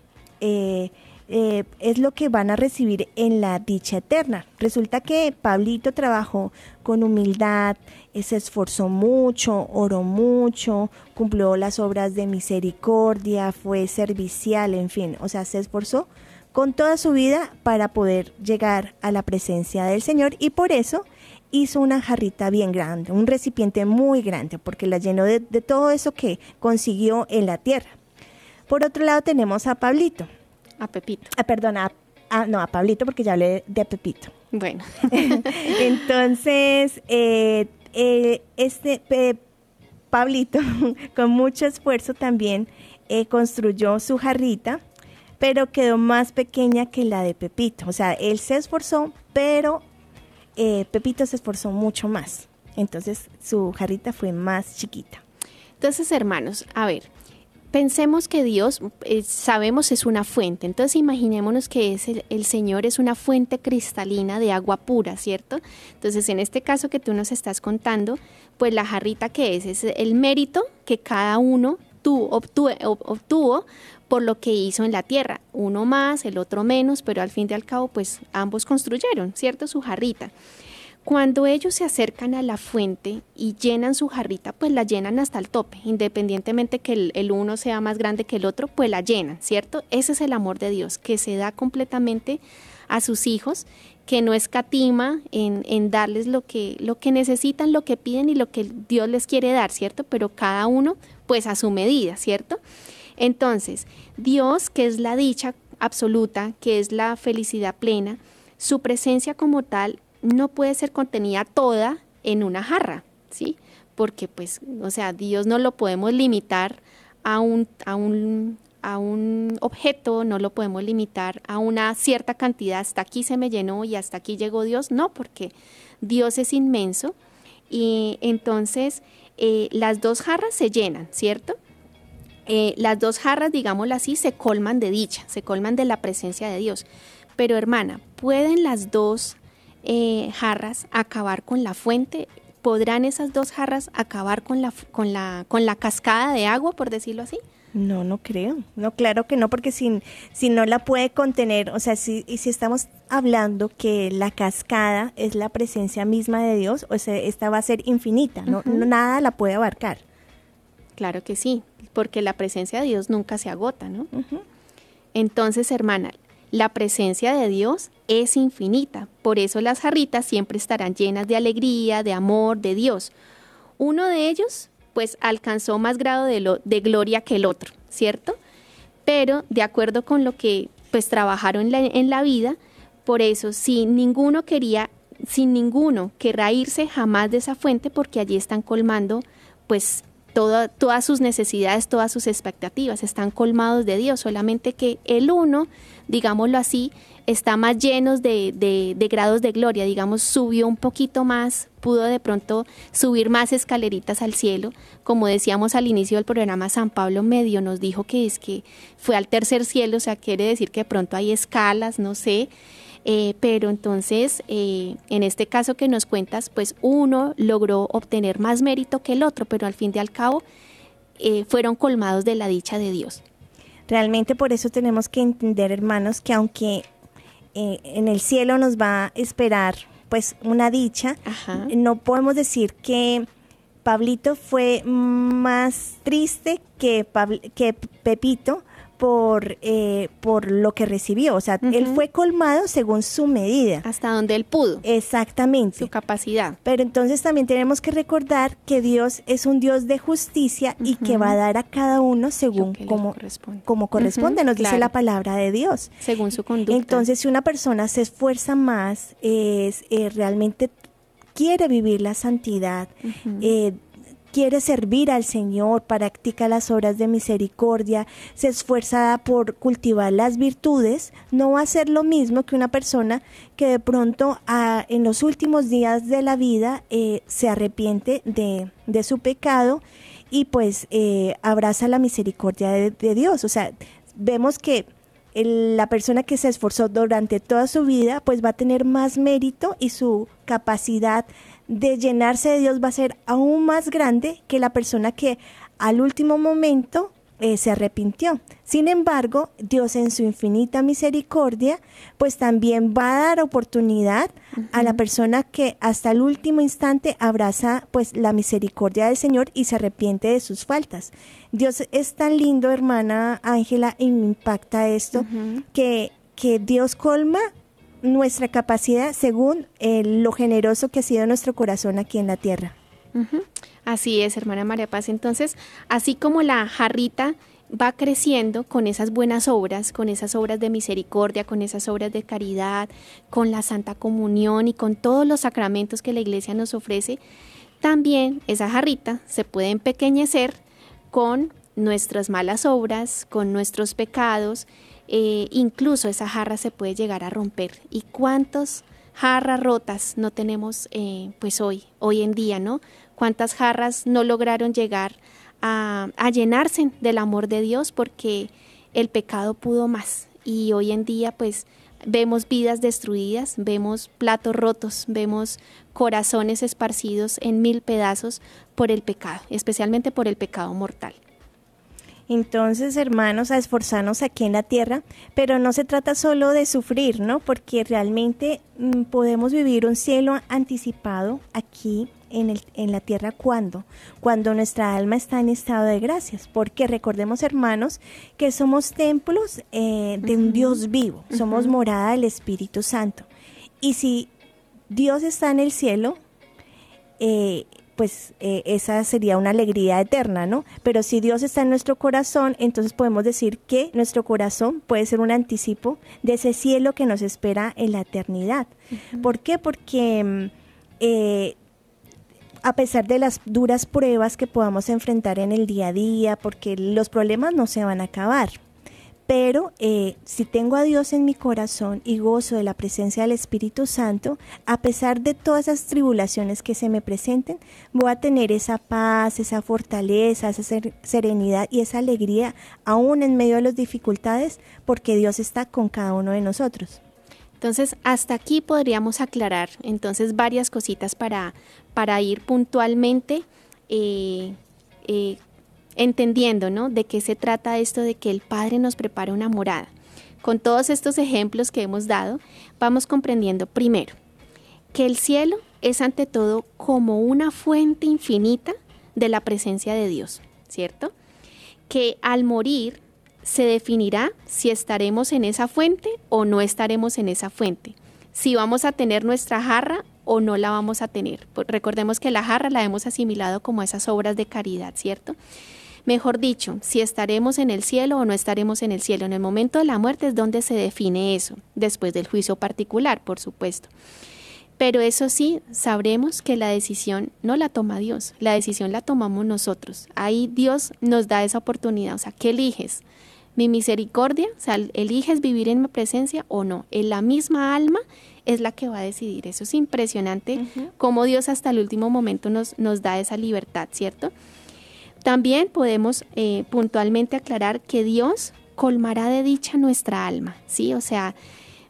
eh, eh, es lo que van a recibir en la dicha eterna. Resulta que Pablito trabajó con humildad, eh, se esforzó mucho, oró mucho, cumplió las obras de misericordia, fue servicial, en fin, o sea, se esforzó con toda su vida para poder llegar a la presencia del Señor y por eso hizo una jarrita bien grande, un recipiente muy grande, porque la llenó de, de todo eso que consiguió en la tierra. Por otro lado tenemos a Pablito. A Pepito. Ah, perdón, a, a- no, a Pablito porque ya hablé de Pepito. Bueno, Entonces, eh, eh, este Pablito, con mucho esfuerzo también, eh, construyó su jarrita, pero quedó más pequeña que la de Pepito. O sea, él se esforzó, pero eh, Pepito se esforzó mucho más. Entonces, su jarrita fue más chiquita. Entonces, hermanos, a ver, pensemos que Dios, eh, sabemos, es una fuente. Entonces, imaginémonos que es el, el Señor es una fuente cristalina de agua pura, ¿cierto? Entonces, en este caso que tú nos estás contando, pues la jarrita que es, es el mérito que cada uno tu- obtuve- ob- obtuvo por lo que hizo en la tierra. Uno más, el otro menos, pero al fin y al cabo, pues ambos construyeron, ¿cierto? Su jarrita. Cuando ellos se acercan a la fuente y llenan su jarrita, pues la llenan hasta el tope, independientemente que el, uno sea más grande que el otro, pues la llenan, ¿cierto? Ese es el amor de Dios, que se da completamente a sus hijos, que no escatima en, en darles lo que, lo que necesitan, lo que piden y lo que Dios les quiere dar, ¿cierto? Pero cada uno, pues a su medida, ¿cierto? Entonces, Dios, que es la dicha absoluta, que es la felicidad plena, su presencia como tal no puede ser contenida toda en una jarra, ¿sí? Porque pues, o sea, Dios no lo podemos limitar a un, a un, a un objeto, no lo podemos limitar a una cierta cantidad, hasta aquí se me llenó y hasta aquí llegó Dios, no, porque Dios es inmenso y entonces eh, las dos jarras se llenan, ¿cierto? Eh, las dos jarras, digámoslo así, se colman de dicha, se colman de la presencia de Dios. Pero hermana, ¿pueden las dos eh, jarras acabar con la fuente? ¿Podrán esas dos jarras acabar con la, con, la, con la cascada de agua, por decirlo así? No, no creo. No, claro que no, porque si, si no la puede contener, o sea, si, y si estamos hablando que la cascada es la presencia misma de Dios, o sea, esta va a ser infinita, no, no- nada la puede abarcar. Claro que sí, porque la presencia de Dios nunca se agota, ¿no? Entonces, hermana, la presencia de Dios es infinita. Por eso las jarritas siempre estarán llenas de alegría, de amor, de Dios. Uno de ellos, pues, alcanzó más grado de, lo, de gloria que el otro, ¿cierto? Pero de acuerdo con lo que, pues, trabajaron en la, en la vida, por eso, si ninguno quería, sin ninguno querrá irse jamás de esa fuente, porque allí están colmando, pues, todas sus necesidades, todas sus expectativas, están colmados de Dios, solamente que el uno, digámoslo así, está más lleno de, de, grados de gloria, digamos, subió un poquito más, pudo de pronto subir más escaleritas al cielo, como decíamos al inicio del programa, San Pablo medio nos dijo que es que fue al tercer cielo, o sea, quiere decir que de pronto hay escalas, no sé, eh, pero entonces, eh, en este caso que nos cuentas, pues uno logró obtener más mérito que el otro, pero al fin y al cabo eh, fueron colmados de la dicha de Dios. Realmente por eso tenemos que entender, hermanos, que aunque en el cielo nos va a esperar pues una dicha, no podemos decir que Pablito fue más triste que, que Pepito, por, eh, por lo que recibió. O sea, él fue colmado según su medida. Hasta donde él pudo. Exactamente. Su capacidad. Pero entonces también tenemos que recordar que Dios es un Dios de justicia y que va a dar a cada uno según como corresponde, como corresponde nos dice la palabra de Dios. Según su conducta. Entonces, si una persona se esfuerza más, es, eh, realmente quiere vivir la santidad, quiere servir al Señor, practica las obras de misericordia, se esfuerza por cultivar las virtudes, no va a ser lo mismo que una persona que de pronto ah, en los últimos días de la vida eh, se arrepiente de, su pecado y pues eh, abraza la misericordia de, de Dios. O sea, vemos que la persona que se esforzó durante toda su vida, pues va a tener más mérito y su capacidad de llenarse de Dios va a ser aún más grande que la persona que al último momento eh, se arrepintió. Sin embargo, Dios en su infinita misericordia, pues también va a dar oportunidad a la persona que hasta el último instante abraza pues la misericordia del Señor y se arrepiente de sus faltas. Dios es tan lindo, hermana Ángela, y me impacta esto, que, que Dios colma nuestra capacidad según eh, lo generoso que ha sido nuestro corazón aquí en la tierra. Así es, hermana María Paz. Entonces, así como la jarrita va creciendo con esas buenas obras, con esas obras de misericordia, con esas obras de caridad, con la Santa Comunión y con todos los sacramentos que la Iglesia nos ofrece, también esa jarrita se puede empequeñecer con nuestras malas obras, con nuestros pecados eh, incluso esa jarra se puede llegar a romper. ¿Y cuántas jarras rotas no tenemos eh, pues hoy, hoy en día, ¿no? ¿Cuántas jarras no lograron llegar a, a llenarse del amor de Dios porque el pecado pudo más? Y hoy en día pues vemos vidas destruidas, vemos platos rotos, vemos corazones esparcidos en mil pedazos por el pecado, especialmente por el pecado mortal. Entonces, hermanos, a esforzarnos aquí en la tierra, pero no se trata solo de sufrir, ¿no? Porque realmente mm, podemos vivir un cielo anticipado aquí en, el, en la tierra cuando, cuando nuestra alma está en estado de gracias, porque recordemos, hermanos, que somos templos eh, de un Dios vivo, somos morada del Espíritu Santo. Y si Dios está en el cielo, eh, pues eh, esa sería una alegría eterna, ¿no? Pero si Dios está en nuestro corazón, entonces podemos decir que nuestro corazón puede ser un anticipo de ese cielo que nos espera en la eternidad. ¿Por qué? Porque mm, eh, a pesar de las duras pruebas que podamos enfrentar en el día a día, porque los problemas no se van a acabar, pero eh, si tengo a Dios en mi corazón y gozo de la presencia del Espíritu Santo, a pesar de todas esas tribulaciones que se me presenten, voy a tener esa paz, esa fortaleza, esa serenidad y esa alegría aún en medio de las dificultades, porque Dios está con cada uno de nosotros. Entonces, hasta aquí podríamos aclarar entonces varias cositas para, para ir puntualmente eh, eh, entendiendo, ¿no? De qué se trata esto de que el Padre nos prepara una morada. Con todos estos ejemplos que hemos dado, vamos comprendiendo primero que el cielo es ante todo como una fuente infinita de la presencia de Dios, ¿cierto? Que al morir se definirá si estaremos en esa fuente o no estaremos en esa fuente, si vamos a tener nuestra jarra o no la vamos a tener. Recordemos que la jarra la hemos asimilado como esas obras de caridad, ¿cierto? Mejor dicho, si estaremos en el cielo o no estaremos en el cielo. En el momento de la muerte es donde se define eso, después del juicio particular, por supuesto. Pero eso sí, sabremos que la decisión no la toma Dios, la decisión la tomamos nosotros. Ahí Dios nos da esa oportunidad. O sea, ¿qué eliges? ¿Mi misericordia? O sea, ¿eliges vivir en mi presencia o no? En la misma alma es la que va a decidir. Eso es impresionante, cómo Dios hasta el último momento nos, nos da esa libertad, ¿cierto? También podemos eh, puntualmente aclarar que Dios colmará de dicha nuestra alma, ¿sí? O sea,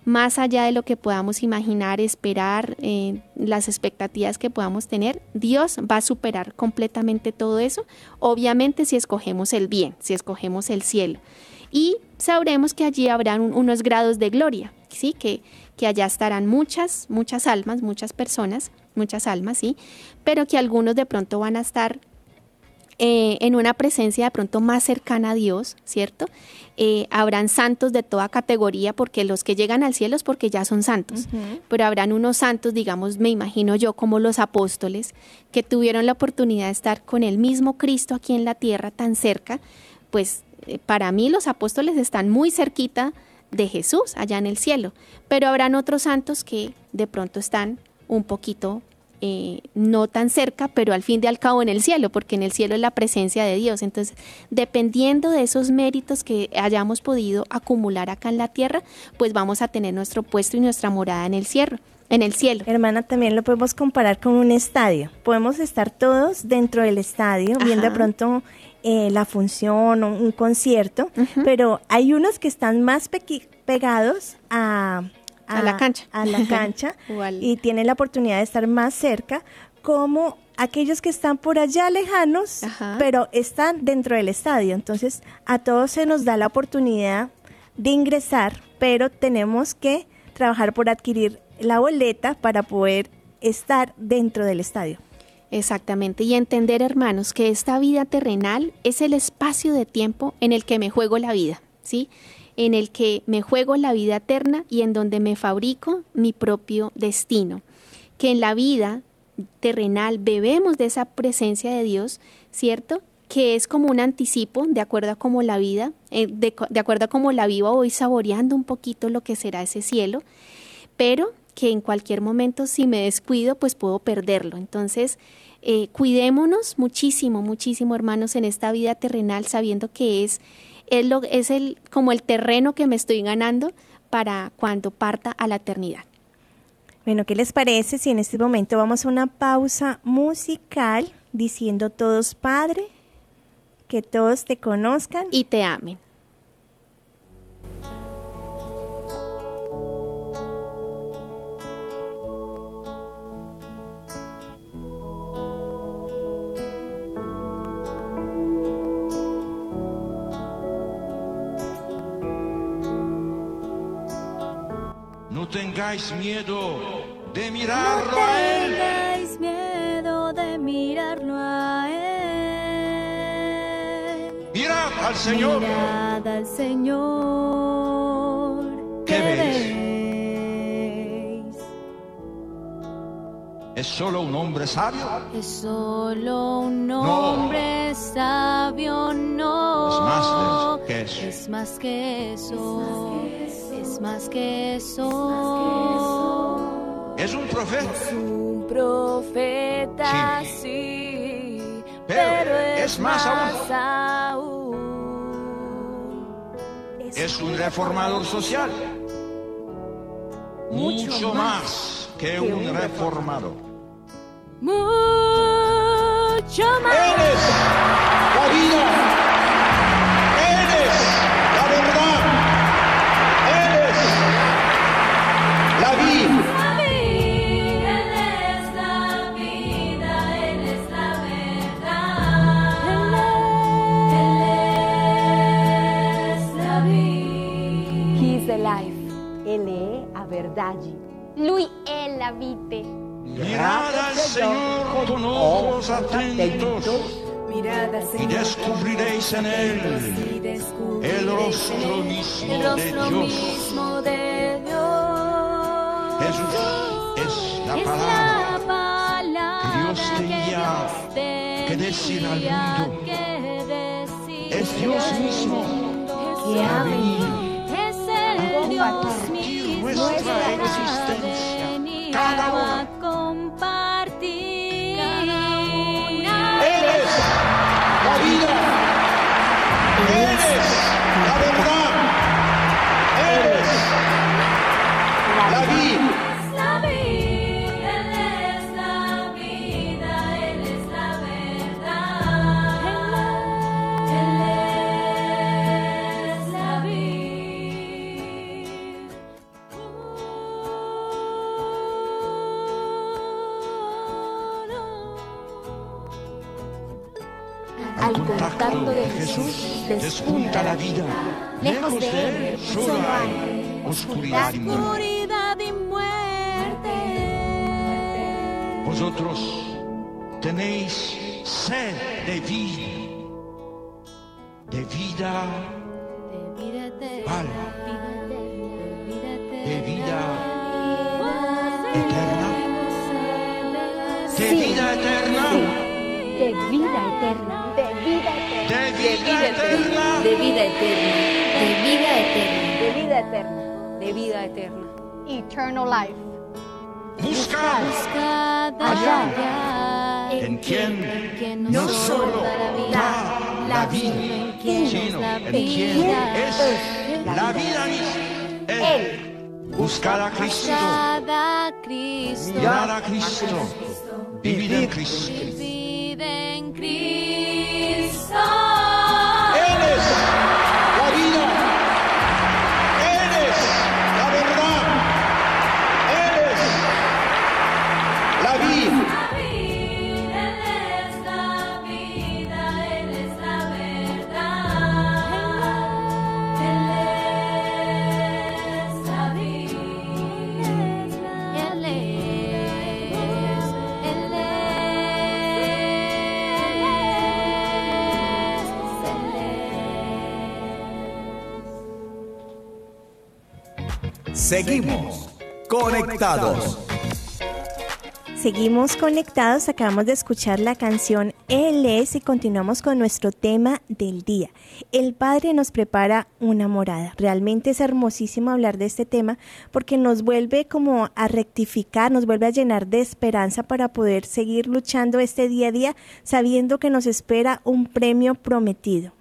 más allá de lo que podamos imaginar, esperar, eh, las expectativas que podamos tener, Dios va a superar completamente todo eso, obviamente si escogemos el bien, si escogemos el cielo. Y sabremos que allí habrán unos grados de gloria, ¿sí? Que, que allá estarán muchas, muchas almas, muchas personas, muchas almas, ¿sí? Pero que algunos de pronto van a estar eh, en una presencia de pronto más cercana a Dios, ¿cierto? Eh, habrán santos de toda categoría, porque los que llegan al cielo es porque ya son santos, pero habrán unos santos, digamos, me imagino yo, como los apóstoles, que tuvieron la oportunidad de estar con el mismo Cristo aquí en la tierra tan cerca, pues eh, para mí los apóstoles están muy cerquita de Jesús allá en el cielo, pero habrán otros santos que de pronto están un poquito eh, no tan cerca, pero al fin de al cabo en el cielo, porque en el cielo es la presencia de Dios. Entonces, dependiendo de esos méritos que hayamos podido acumular acá en la tierra, pues vamos a tener nuestro puesto y nuestra morada en el cielo. En el cielo. Hermana, también lo podemos comparar con un estadio. Podemos estar todos dentro del estadio, viendo de pronto eh, la función o un concierto, pero hay unos que están más pegados a a, la cancha. A la cancha y tienen la oportunidad de estar más cerca, como aquellos que están por allá lejanos, pero están dentro del estadio. Entonces, a todos se nos da la oportunidad de ingresar, pero tenemos que trabajar por adquirir la boleta para poder estar dentro del estadio. Exactamente, y entender, hermanos, que esta vida terrenal es el espacio de tiempo en el que me juego la vida, ¿sí? En el que me juego la vida eterna y en donde me fabrico mi propio destino. Que en la vida terrenal bebemos de esa presencia de Dios, ¿cierto? Que es como un anticipo de acuerdo a cómo la vida, eh, de, acuerdo a cómo la vivo, voy saboreando un poquito lo que será ese cielo, pero que en cualquier momento si me descuido, pues puedo perderlo. Entonces, eh, cuidémonos muchísimo, muchísimo, hermanos, en esta vida terrenal, sabiendo que es es, lo, es el, como el terreno que me estoy ganando para cuando parta a la eternidad. Bueno, ¿qué les parece si en este momento vamos a una pausa musical diciendo todos Padre, que todos te conozcan y te amen? Tengáis miedo de mirarlo a Él. No tengáis miedo de mirarlo a Él. Mirad al Señor. Mirad al Señor. ¿Qué veis? ¿Es solo un hombre sabio? Es solo un hombre sabio, no. Es más que eso. Es más que eso más que eso. Es un profeta. Es un profeta, sí. pero, es, más, aún. Es un reformador social. Mucho, más que, un reformador. Mucho más. Verdade. Lui è la vite. Mirad al Señor con ojos atentos. y descubriréis en él el rostro mismo de Dios. Jesús es la palabra que Dios tenía que decir al mundo. Es Dios mismo que ha venido a compartir nuestra existencia. Cada uno. La vida. Lejos de él solo hay oscuridad y muerte. Oscuridad y muerte. Vosotros tenéis sed de vida, de vida, De vida eterna. De vida eterna. De vida eterna. De vida eterna. Eternal life. Buscad Allá. en quien no solo da la vida, sino en quien es la vida misma. Él. Buscad a Cristo, mirar a Cristo, vivir en Cristo. Vive en Cristo. Seguimos conectados. Seguimos conectados, acabamos de escuchar la canción Él es y continuamos con nuestro tema del día. El Padre nos prepara una morada. Realmente es hermosísimo hablar de este tema porque nos vuelve como a rectificar, nos vuelve a llenar de esperanza para poder seguir luchando este día a día sabiendo que nos espera un premio prometido.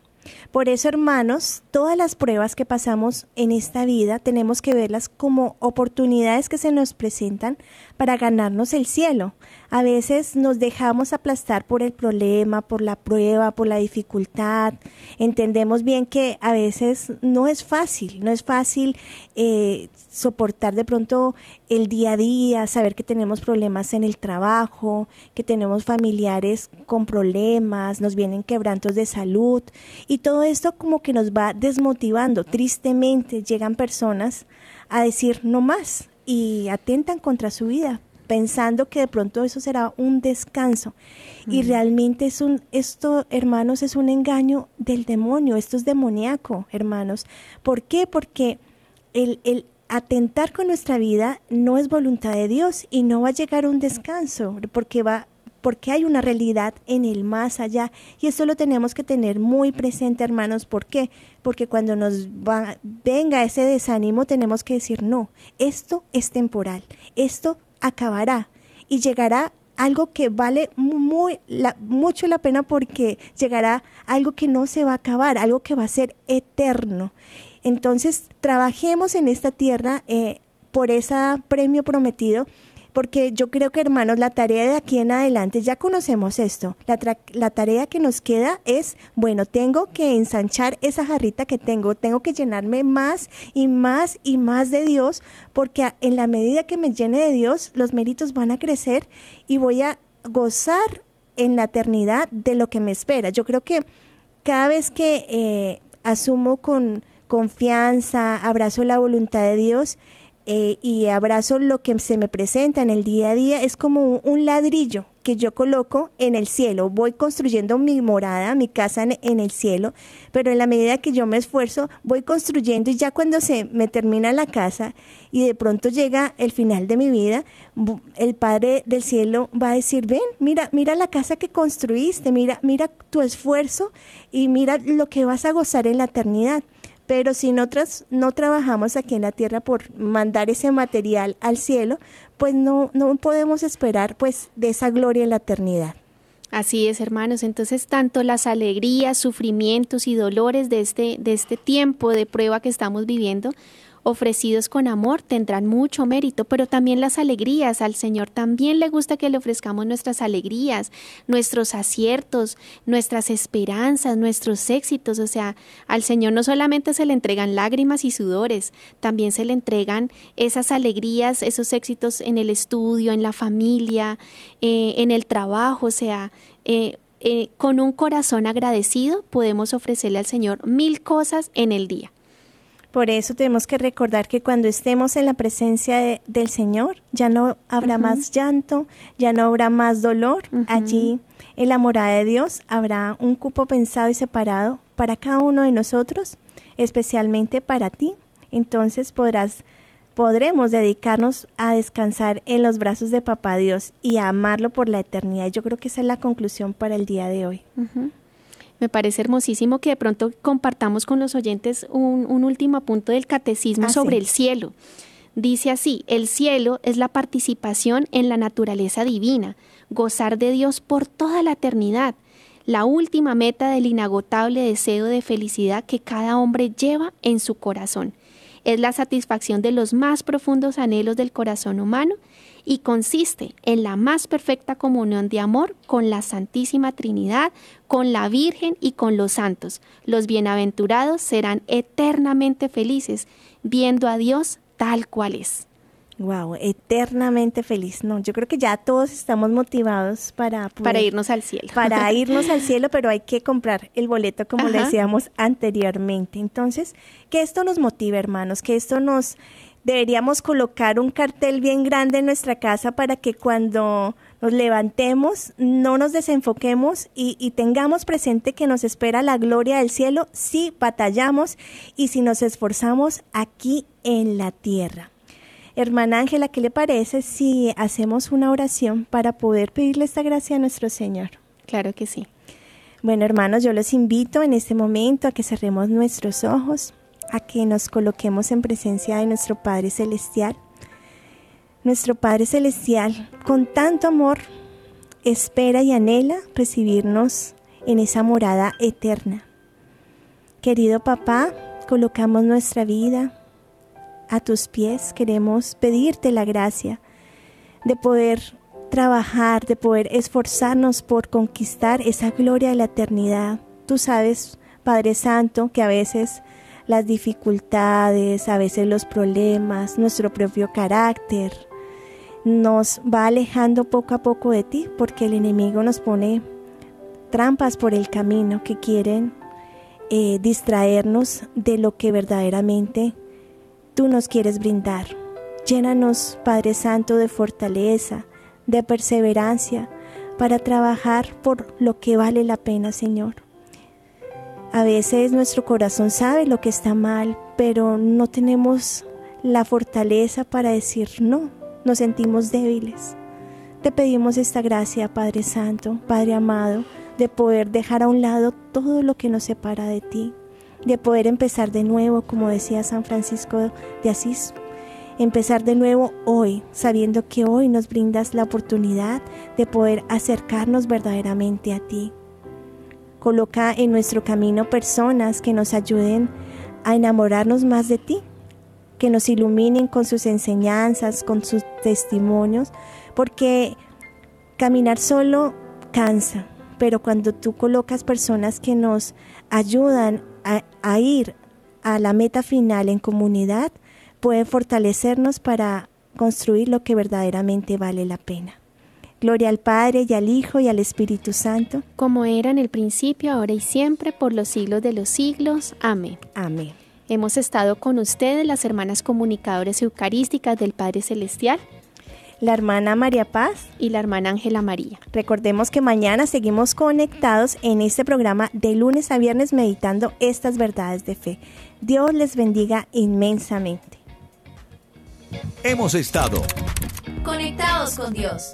Por eso, hermanos, todas las pruebas que pasamos en esta vida tenemos que verlas como oportunidades que se nos presentan para ganarnos el cielo. A veces nos dejamos aplastar por el problema, por la prueba, por la dificultad. Entendemos bien que a veces no es fácil, no es fácil eh, soportar de pronto el día a día, saber que tenemos problemas en el trabajo, que tenemos familiares con problemas, nos vienen quebrantos de salud y todo esto como que nos va desmotivando. Tristemente llegan personas a decir no más y atentan contra su vida pensando que de pronto eso será un descanso. Y realmente es un esto hermanos es un engaño del demonio esto es demoníaco hermanos. ¿por qué? porque el, el atentar con nuestra vida no es voluntad de Dios y no va a llegar un descanso porque va porque hay una realidad en el más allá y eso lo tenemos que tener muy presente hermanos ¿por qué? porque cuando nos va, venga ese desánimo tenemos que decir no esto es temporal esto acabará y llegará algo que vale muy, mucho la pena porque llegará algo que no se va a acabar, algo que va a ser eterno. Entonces, trabajemos en esta tierra eh, por ese premio prometido, porque yo creo que, hermanos, la tarea de aquí en adelante, ya conocemos esto, la, la, tarea que nos queda es, bueno, tengo que ensanchar esa jarrita que tengo, tengo que llenarme más y más y más de Dios, porque en la medida que me llene de Dios, los méritos van a crecer y voy a gozar en la eternidad de lo que me espera. Yo creo que cada vez que eh, asumo con confianza, abrazo la voluntad de Dios, eh, y abrazo lo que se me presenta en el día a día, es como un ladrillo que yo coloco en el cielo. Voy construyendo mi morada, mi casa en, en, el cielo, pero en la medida que yo me esfuerzo, voy construyendo y ya cuando se me termina la casa y de pronto llega el final de mi vida, el Padre del cielo va a decir, ven, mira, mira la casa que construiste, mira, mira tu esfuerzo y mira lo que vas a gozar en la eternidad. Pero si nosotros no trabajamos aquí en la tierra por mandar ese material al cielo, pues no, no podemos esperar pues de esa gloria en la eternidad. Así es, hermanos. Entonces, tanto las alegrías, sufrimientos y dolores de este, de este tiempo de prueba que estamos viviendo, ofrecidos con amor tendrán mucho mérito, pero también las alegrías. Al Señor también le gusta que le ofrezcamos nuestras alegrías, nuestros aciertos, nuestras esperanzas, nuestros éxitos. O sea, al Señor no solamente se le entregan lágrimas y sudores, también se le entregan esas alegrías, esos éxitos en el estudio, en la familia, eh, en el trabajo. O sea, eh, eh, con un corazón agradecido podemos ofrecerle al Señor mil cosas en el día. Por eso tenemos que recordar que cuando estemos en la presencia del Señor, ya no habrá más llanto, ya no habrá más dolor. Allí, en la morada de Dios, habrá un cupo pensado y separado para cada uno de nosotros, especialmente para ti. Entonces podrás, podremos dedicarnos a descansar en los brazos de Papá Dios y a amarlo por la eternidad. Yo creo que esa es la conclusión para el día de hoy. Me parece hermosísimo que de pronto compartamos con los oyentes un, último punto del catecismo sobre el cielo. Dice así, el cielo es la participación en la naturaleza divina, gozar de Dios por toda la eternidad, la última meta del inagotable deseo de felicidad que cada hombre lleva en su corazón. Es la satisfacción de los más profundos anhelos del corazón humano y consiste en la más perfecta comunión de amor con la Santísima Trinidad, con la Virgen y con los santos. Los bienaventurados serán eternamente felices, viendo a Dios tal cual es. Wow, eternamente feliz. No, yo creo que ya todos estamos motivados para para irnos al cielo. Para irnos al cielo, pero hay que comprar el boleto como le decíamos anteriormente. Entonces, que esto nos motive, hermanos, que esto nos deberíamos colocar un cartel bien grande en nuestra casa para que cuando nos levantemos no nos desenfoquemos y, tengamos presente que nos espera la gloria del cielo si batallamos y si nos esforzamos aquí en la tierra. Hermana Ángela, ¿qué le parece si hacemos una oración para poder pedirle esta gracia a nuestro Señor? Claro que sí. Bueno, hermanos, yo los invito en este momento a que cerremos nuestros ojos a que nos coloquemos en presencia de nuestro Padre Celestial. Nuestro Padre Celestial, con tanto amor, espera y anhela recibirnos en esa morada eterna. Querido papá, colocamos nuestra vida a tus pies. Queremos pedirte la gracia de poder trabajar, de poder esforzarnos por conquistar esa gloria de la eternidad. Tú sabes, Padre Santo, que a veces las dificultades, a veces los problemas, nuestro propio carácter, nos va alejando poco a poco de ti porque el enemigo nos pone trampas por el camino que quieren eh, distraernos de lo que verdaderamente tú nos quieres brindar. Llénanos, Padre Santo, de fortaleza, de perseverancia, para trabajar por lo que vale la pena, Señor. A veces nuestro corazón sabe lo que está mal, pero no tenemos la fortaleza para decir no, nos sentimos débiles. Te pedimos esta gracia, Padre Santo, Padre amado, de poder dejar a un lado todo lo que nos separa de ti, de poder empezar de nuevo, como decía San Francisco de Asís, empezar de nuevo hoy, sabiendo que hoy nos brindas la oportunidad de poder acercarnos verdaderamente a ti. Coloca en nuestro camino personas que nos ayuden a enamorarnos más de ti, que nos iluminen con sus enseñanzas, con sus testimonios, porque caminar solo cansa, pero cuando tú colocas personas que nos ayudan a, ir a la meta final en comunidad, puede fortalecernos para construir lo que verdaderamente vale la pena. Gloria al Padre y al Hijo y al Espíritu Santo. Como era en el principio, ahora y siempre, por los siglos de los siglos. Amén. Amén. Hemos estado con ustedes, las hermanas comunicadoras eucarísticas del Padre Celestial. la hermana María Paz y la hermana Ángela María. Recordemos que mañana seguimos conectados en este programa de lunes a viernes meditando estas verdades de fe. Dios les bendiga inmensamente. Hemos estado. Conectados con Dios.